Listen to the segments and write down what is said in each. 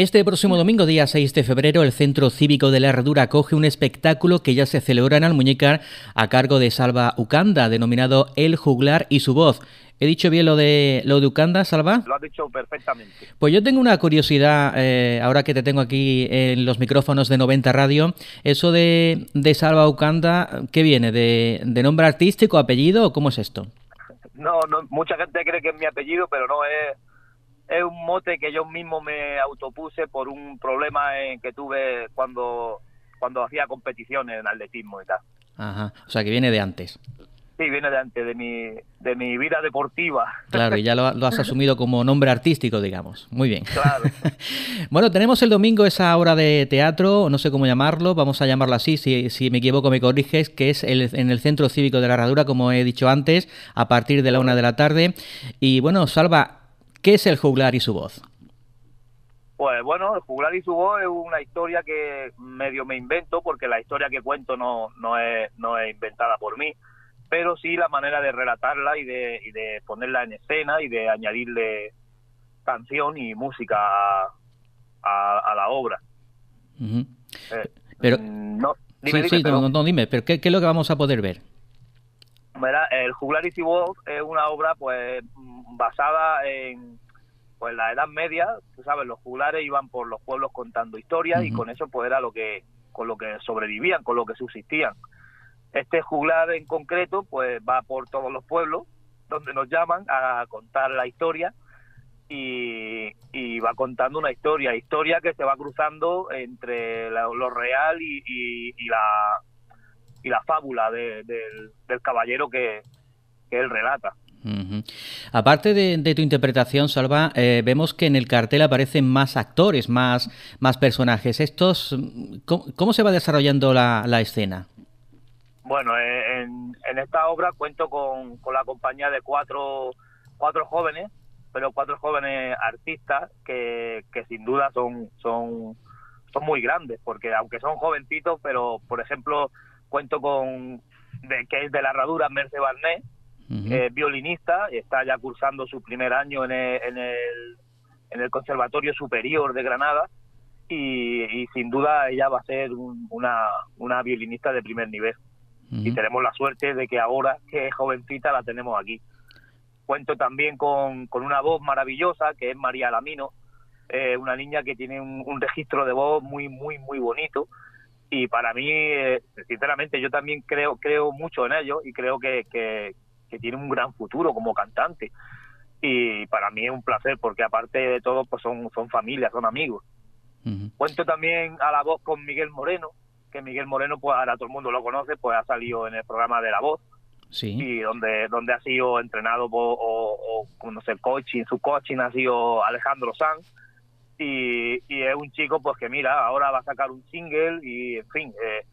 Este próximo domingo, día 6 de febrero, el Centro Cívico de la Herradura acoge un espectáculo que ya se celebra en Almuñécar a cargo de Salva Ucanda, denominado El Juglar y su voz. ¿He dicho bien lo de lo de Ucanda, Salva? Lo has dicho perfectamente. Pues yo tengo una curiosidad, eh, ahora que te tengo aquí en los micrófonos de 90 Radio. Eso de, de Salva Ucanda, ¿qué viene? ¿De, ¿De nombre artístico, apellido o cómo es esto? No, no, mucha gente cree que es mi apellido, pero no es es un mote que yo mismo me autopuse por un problema en que tuve cuando, cuando hacía competiciones en atletismo y tal. Ajá, o sea que viene de antes. Sí, viene de antes, de mi, de mi vida deportiva. Claro, y ya lo, has asumido como nombre artístico, digamos. Muy bien. Claro. bueno, tenemos el domingo esa hora de teatro, no sé cómo llamarlo, vamos a llamarlo así, si, si me equivoco me corriges, que es el, en el Centro Cívico de la Herradura, como he dicho antes, a partir de la una de la tarde. Y bueno, Salva, ¿Qué es el juglar y su voz? Pues bueno, el juglar y su voz es una historia que medio me invento porque la historia que cuento no, no, es, no es inventada por mí, pero sí la manera de relatarla y de, y de ponerla en escena y de añadirle canción y música a, la obra. Eh, pero, mm, no, dime, sí, dime, no, dime, pero ¿qué, es lo que vamos a poder ver? El juglar y su voz es una obra pues basada en pues la Edad Media, tú sabes, los juglares iban por los pueblos contando historias y con eso pues era lo que con lo que sobrevivían, con lo que subsistían. Este juglar en concreto pues va por todos los pueblos donde nos llaman a contar la historia y, va contando una historia, historia que se va cruzando entre lo real y, la y la fábula del, caballero que, que él relata. Aparte de, tu interpretación, Salva, eh, vemos que en el cartel aparecen más actores, más, más personajes. Estos, ¿cómo, se va desarrollando la, escena? Bueno, eh, en, esta obra cuento con, la compañía de cuatro, cuatro jóvenes, pero cuatro jóvenes artistas que, sin duda son, son, son muy grandes, porque aunque son jovencitos, pero por ejemplo cuento con de, que es de la herradura Merce Barnet, violinista, está ya cursando su primer año en el, en el, Conservatorio Superior de Granada y, sin duda ella va a ser una, una violinista de primer nivel. Y tenemos la suerte de que ahora, que es jovencita, la tenemos aquí. Cuento también con, con una voz maravillosa, que es María Lamino, eh, una niña que tiene un, un, registro de voz muy, muy, muy bonito. Y para mí, eh, sinceramente, yo también creo, creo mucho en ello y creo que, que, que tiene un gran futuro como cantante. Y para mí es un placer porque aparte de todo, pues son, son familias, son amigos. Cuento también a la voz con Miguel Moreno, que Miguel Moreno, pues ahora todo el mundo lo conoce, pues ha salido en el programa de La Voz. Sí. Y donde, donde ha sido entrenado por, o, o, no sé, coaching, su coaching ha sido Alejandro Sanz. Y, y, es un chico, pues que mira, ahora va a sacar un single y, en fin, eh,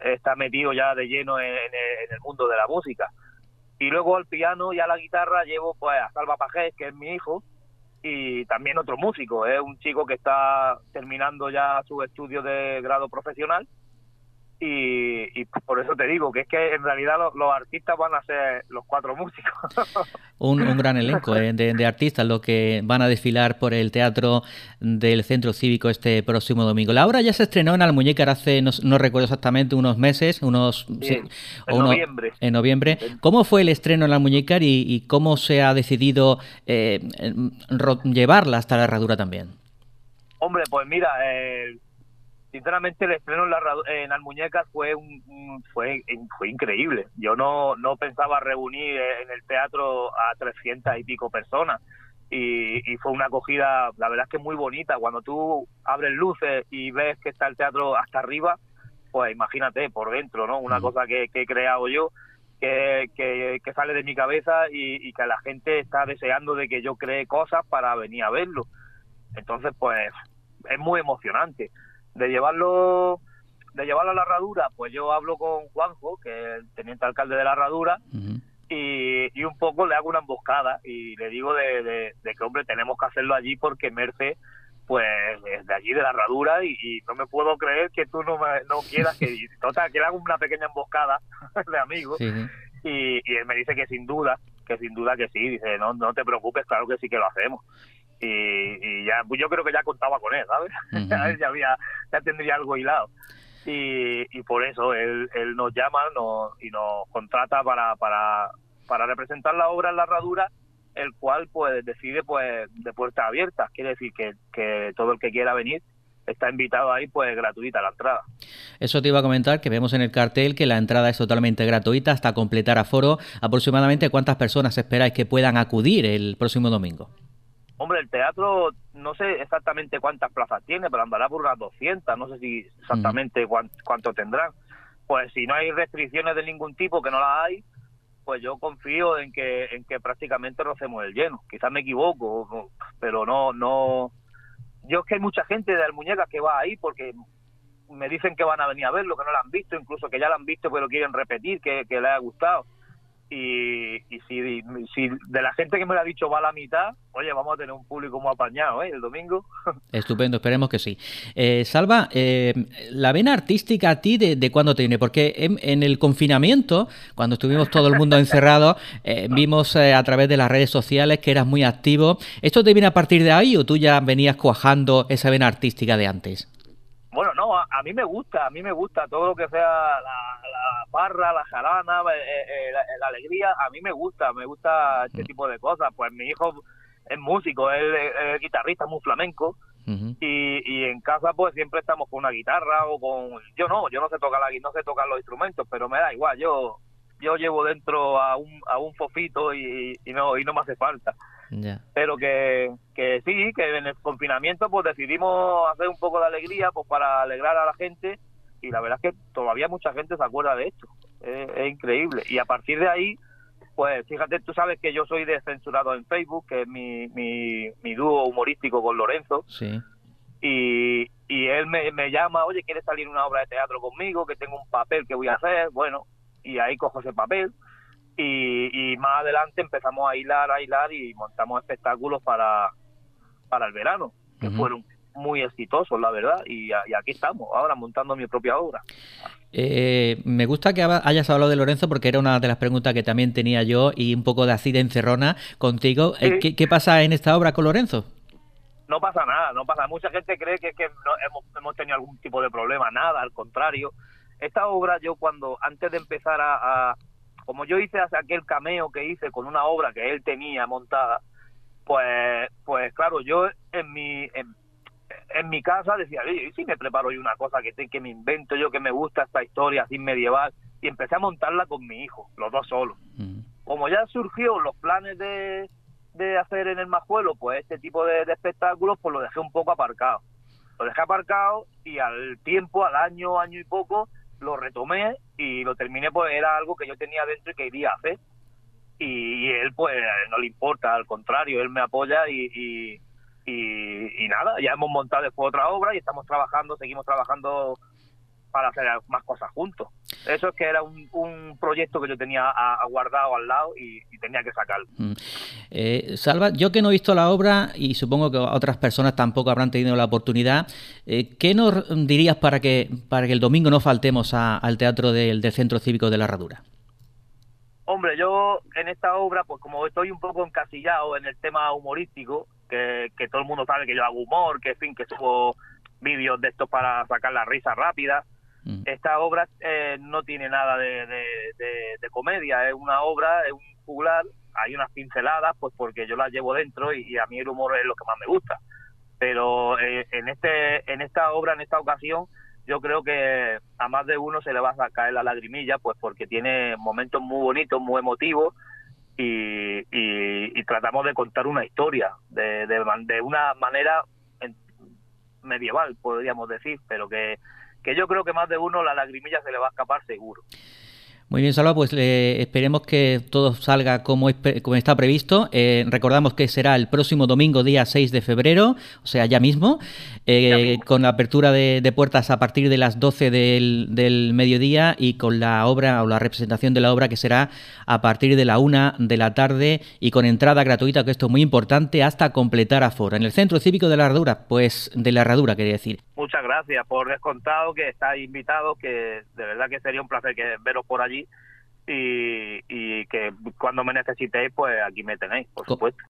está metido ya de lleno en, el mundo de la música. Y luego al piano y a la guitarra llevo pues a Salva Pajés, que es mi hijo, y también otro músico, es un chico que está terminando ya su estudio de grado profesional y, por eso te digo que es que en realidad los, artistas van a ser los cuatro músicos. un, gran elenco eh, de, artistas los que van a desfilar por el teatro del Centro Cívico este próximo domingo. La obra ya se estrenó en Almuñécar hace, no, recuerdo exactamente, unos meses, unos... en noviembre. En noviembre. ¿Cómo fue el estreno en Almuñécar y, y cómo se ha decidido eh, llevarla hasta la herradura también? Hombre, pues mira, eh, sinceramente el estreno en, la, en Almuñecas fue un, fue fue increíble. Yo no no pensaba reunir en el teatro a 300 y pico personas. Y, fue una acogida la verdad es que muy bonita. Cuando tú abres luces y ves que está el teatro hasta arriba pues imagínate por dentro no una cosa que, he creado yo que, que, sale de mi cabeza y, y que la gente está deseando de que yo cree cosas para venir a verlo. Entonces pues es muy emocionante de llevarlo de llevarlo a la herradura, pues yo hablo con Juanjo, que es el teniente alcalde de la herradura, y, y, un poco le hago una emboscada y le digo de, de, que, hombre, tenemos que hacerlo allí porque Merce, pues, es de allí, de la herradura, y, no me puedo creer que tú no, no quieras que, total, que le hago una pequeña emboscada de amigos, y, y él me dice que sin duda, que sin duda que sí, dice, no, no te preocupes, claro que sí que lo hacemos y, ya pues yo creo que ya contaba con él, ¿sabes? ya había ya tendría algo hilado. Y, y por eso él, él nos llama y nos contrata para, para, para representar la obra en la herradura el cual pues decide pues de puertas abiertas, quiere decir que, que todo el que quiera venir está invitado ahí pues gratuita la entrada. Eso te iba a comentar que vemos en el cartel que la entrada es totalmente gratuita hasta completar aforo. Aproximadamente cuántas personas esperáis que puedan acudir el próximo domingo. Hombre, el teatro no sé exactamente cuántas plazas tiene, pero andará por unas 200, no sé si exactamente cuánto tendrán. Pues si no hay restricciones de ningún tipo, que no las hay, pues yo confío en que en que prácticamente rocemos el lleno. Quizás me equivoco, pero no no yo es que hay mucha gente de Almuñeca que va ahí porque me dicen que van a venir a verlo, que no lo han visto, incluso que ya lo han visto pero quieren repetir, que, que les ha gustado y, si, si, de la gente que me lo ha dicho va a la mitad, oye, vamos a tener un público muy apañado ¿eh? el domingo. Estupendo, esperemos que sí. Eh, Salva, eh, la vena artística a ti, ¿de, cuándo te viene? Porque en, el confinamiento, cuando estuvimos todo el mundo encerrado, eh, vimos a través de las redes sociales que eras muy activo. ¿Esto te viene a partir de ahí o tú ya venías cuajando esa vena artística de antes? A, mí me gusta, a mí me gusta todo lo que sea la, la parra, la jarana, eh, eh, la, alegría, a mí me gusta, me gusta este mm. tipo de cosas. Pues mi hijo es músico, él es, guitarrista, muy flamenco, y, y en casa pues siempre estamos con una guitarra o con... Yo no, yo no sé tocar la no sé tocar los instrumentos, pero me da igual, yo yo llevo dentro a un, a un fofito y, y no y no me hace falta. Pero que, que sí, que en el confinamiento pues decidimos hacer un poco de alegría pues para alegrar a la gente y la verdad es que todavía mucha gente se acuerda de esto. Es, increíble. Y a partir de ahí, pues fíjate, tú sabes que yo soy descensurado en Facebook, que es mi, mi, mi dúo humorístico con Lorenzo. Sí. Y, y él me, me llama, oye, ¿quieres salir una obra de teatro conmigo? Que tengo un papel que voy a hacer. Bueno, y ahí cojo ese papel y, más adelante empezamos a hilar, a hilar y montamos espectáculos para, para el verano, que fueron muy exitosos, la verdad, y, aquí estamos, ahora montando mi propia obra. Eh, me gusta que hayas hablado de Lorenzo porque era una de las preguntas que también tenía yo y un poco de así de encerrona contigo. Eh, ¿Qué, pasa en esta obra con Lorenzo? No pasa nada, no pasa. Mucha gente cree que, que hemos, hemos tenido algún tipo de problema, nada, al contrario. Esta obra yo cuando, antes de empezar a como yo hice aquel cameo que hice con una obra que él tenía montada, pues, pues claro, yo en mi, en, mi casa decía, oye, ¿y si me preparo yo una cosa que, que me invento yo, que me gusta esta historia así medieval? Y empecé a montarla con mi hijo, los dos solos. Mm. Como ya surgió los planes de, de hacer en el Majuelo, pues este tipo de, de espectáculos, pues lo dejé un poco aparcado. Lo dejé aparcado y al tiempo, al año, año y poco, lo retomé y lo terminé, pues era algo que yo tenía dentro y que iría a hacer. Y, él, pues, no le importa, al contrario, él me apoya y, y, nada, ya hemos montado después otra obra y estamos trabajando, seguimos trabajando para hacer más cosas juntos. Eso es que era un, proyecto que yo tenía guardado al lado y, tenía que sacarlo. Mm. Eh, Salva, yo que no he visto la obra y supongo que otras personas tampoco habrán tenido la oportunidad, eh, ¿qué nos dirías para que, para que el domingo no faltemos al teatro del, Centro Cívico de la Herradura? Hombre, yo en esta obra, pues como estoy un poco encasillado en el tema humorístico, que, todo el mundo sabe que yo hago humor, que en fin, que subo vídeos de estos para sacar la risa rápida, Mm. Esta obra eh, no tiene nada de, comedia, es una obra, es un juglar, hay unas pinceladas, pues porque yo las llevo dentro y, a mí el humor es lo que más me gusta. Pero eh, en este en esta obra, en esta ocasión, yo creo que a más de uno se le va a caer la lagrimilla, pues porque tiene momentos muy bonitos, muy emotivos, y, y, tratamos de contar una historia de, de una manera medieval, podríamos decir, pero que que yo creo que más de uno la lagrimilla se le va a escapar seguro. Muy bien, Salva, pues esperemos que todo salga como, como está previsto. Eh, recordamos que será el próximo domingo, día 6 de febrero, o sea, ya mismo, eh, con la apertura de, puertas a partir de las 12 del, mediodía y con la obra o la representación de la obra que será a partir de la 1 de la tarde y con entrada gratuita, que esto es muy importante, hasta completar aforo. En el Centro Cívico de la Herradura, pues de la Herradura, quería decir. Muchas gracias por descontado que estáis invitados, que de verdad que sería un placer que veros por allí y, y que cuando me necesitéis, pues aquí me tenéis, por supuesto.